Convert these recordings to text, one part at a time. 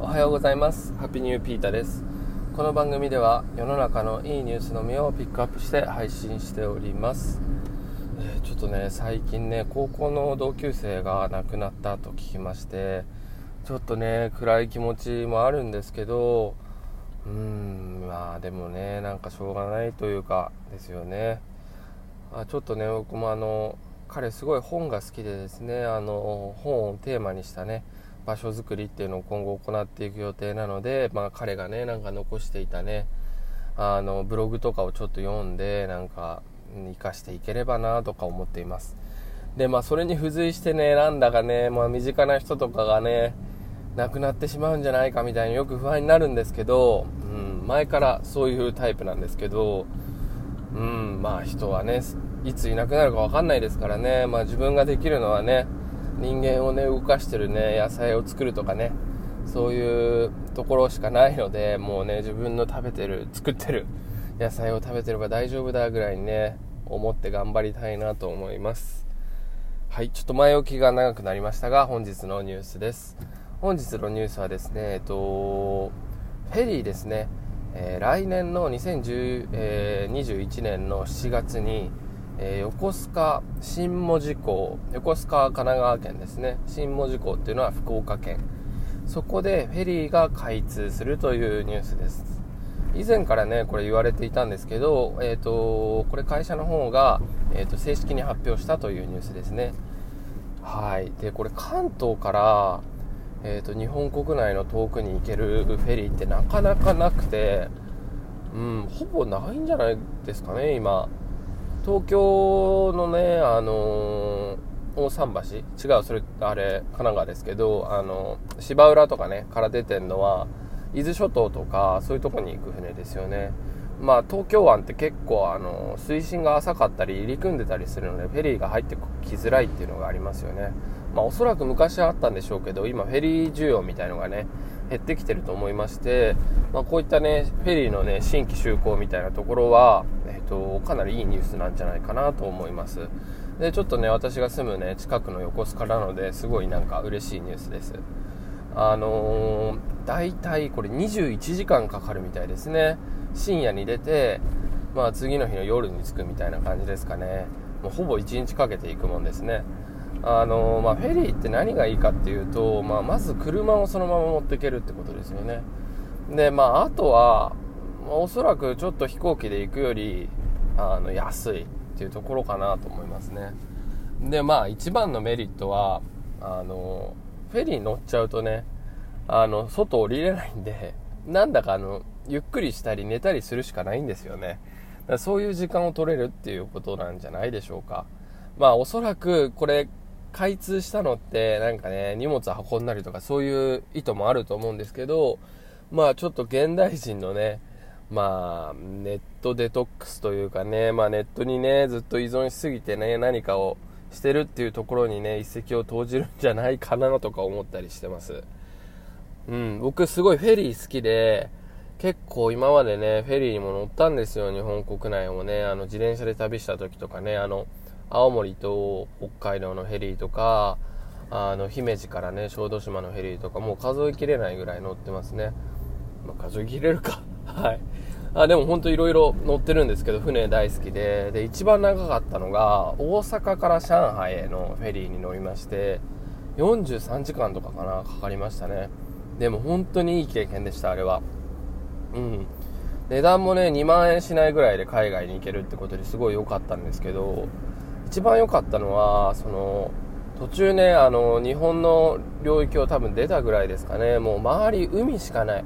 おはようございます。ハッピーニューピータです。この番組では世の中のいいニュースのみをピックアップして配信しております、えー、ちょっとね最近ね高校の同級生が亡くなったと聞きましてちょっとね暗い気持ちもあるんですけどうーんまあでもねなんかしょうがないというかですよね。あちょっとね僕もあの彼すごい本が好きでですねあの本をテーマにしたね場所づくりっていうのを今後行っていく予定なので、まあ、彼がねなんか残していたねあのブログとかをちょっと読んでなんか生かしていければなとか思っています。でまあそれに付随してねなんだかね、まあ、身近な人とかがね亡くなってしまうんじゃないかみたいによく不安になるんですけど、うん、前からそういうタイプなんですけど、うん、まあ人はねいついなくなるか分かんないですからね、まあ、自分ができるのはね人間をね動かしてるね野菜を作るとかねそういうところしかないのでもうね自分の食べてる作ってる野菜を食べてれば大丈夫だぐらいにね思って頑張りたいなと思います。はいちょっと前置きが長くなりましたが本日のニュースです。本日のニュースはですねえっとフェリーですね、えー、来年の2021、えー、年の7月にえー、横須賀新門司港横須賀神奈川県ですね。新門司港っていうのは福岡県。そこでフェリーが開通するというニュースです。以前からねこれ言われていたんですけど、えーと、これ会社の方が、えーと、正式に発表したというニュースですね。はい。でこれ関東から、えーと、日本国内の遠くに行けるフェリーってなかなかなくてうんほぼないんじゃないですかね今。東京のね、あのー、大桟橋違う、それ、あれ、神奈川ですけど、あのー、芝浦とかね、から出てんのは、伊豆諸島とか、そういうとこに行く船ですよね。まあ、東京湾って結構、あのー、水深が浅かったり、入り組んでたりするので、フェリーが入ってきづらいっていうのがありますよね。まあ、おそらく昔はあったんでしょうけど、今、フェリー需要みたいのがね、減ってきてると思いまして、まあ、こういったね、フェリーのね、新規就航みたいなところは、えっ、と、かなりいいニュースなんじゃないかなと思います。で、ちょっとね、私が住むね、近くの横須賀なので、すごいなんか嬉しいニュースです。あのー、大体これ21時間かかるみたいですね。深夜に出て、まあ次の日の夜に着くみたいな感じですかね。もうほぼ1日かけていくもんですね。あのまあ、フェリーって何がいいかっていうと、まあ、まず車をそのまま持っていけるってことですよね。でまああとはおそらくちょっと飛行機で行くよりあの安いっていうところかなと思いますね。でまあ一番のメリットはあのフェリー乗っちゃうとねあの外降りれないんでなんだかあのゆっくりしたり寝たりするしかないんですよね。そういう時間を取れるっていうことなんじゃないでしょうか。まあおそらくこれ開通したのってなんかね、荷物運んだりとかそういう意図もあると思うんですけど、まあちょっと現代人のね、まあネットデトックスというかね、まあネットにね、ずっと依存しすぎてね、何かをしてるっていうところにね、一石を投じるんじゃないかなとか思ったりしてます。うん、僕すごいフェリー好きで、結構今までね、フェリーにも乗ったんですよ、日本国内をね。あの、自転車で旅した時とかね、あの、青森と北海道のヘリとか、あの、姫路からね、小豆島のヘリとか、もう数えきれないぐらい乗ってますね。まあ、数えきれるか。はい。あ、でも本当いろいろ乗ってるんですけど、船大好きで、で、一番長かったのが、大阪から上海へのフェリーに乗りまして、43時間とかかな、かかりましたね。でも本当にいい経験でした、あれは。うん。値段もね、2万円しないぐらいで海外に行けるってことですごい良かったんですけど、一番良かったのは、その、途中ね、あの、日本の領域を多分出たぐらいですかね、もう周り海しかない。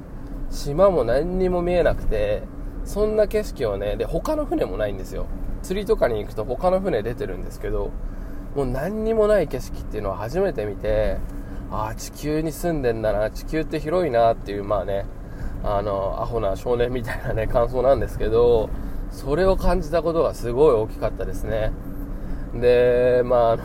島も何にも見えなくて、そんな景色をね、で、他の船もないんですよ。釣りとかに行くと他の船出てるんですけど、もう何にもない景色っていうのは初めて見て、ああ、地球に住んでんだな、地球って広いなっていう、まあね、あの、アホな少年みたいなね、感想なんですけど、それを感じたことがすごい大きかったですね。で、まあ、あの、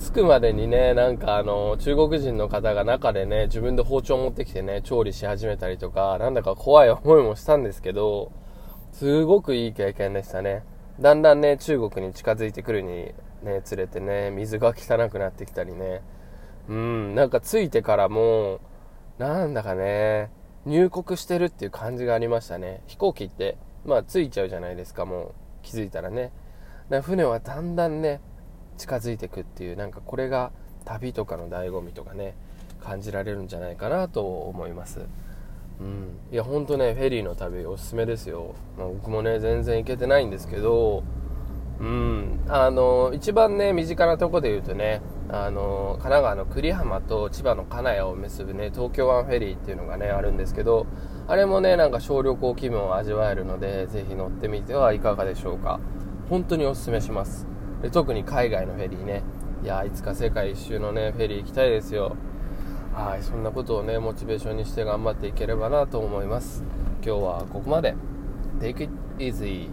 着くまでにね、なんかあの、中国人の方が中でね、自分で包丁持ってきてね、調理し始めたりとか、なんだか怖い思いもしたんですけど、すごくいい経験でしたね。だんだんね、中国に近づいてくるにね、つれてね、水が汚くなってきたりね、うん、なんか着いてからも、なんだかね入国してるっていう感じがありましたね。飛行機ってまあ着いちゃうじゃないですかもう。気づいたらね。だ船はだんだんね近づいてくっていうなんかこれが旅とかの醍醐味とかね感じられるんじゃないかなと思います。うん。いやほんとねフェリーの旅おすすめですよ、まあ、僕もね全然行けてないんですけどうん。あの一番ね身近なとこで言うとねあの神奈川の久里浜と千葉の金谷を結ぶね東京湾フェリーっていうのがねあるんですけどあれもねなんか小旅行気分を味わえるのでぜひ乗ってみてはいかがでしょうか。本当におすすめします。で特に海外のフェリーね。いやいつか世界一周のねフェリー行きたいですよ。はいそんなことをねモチベーションにして頑張っていければなと思います。今日はここまで。Take it easy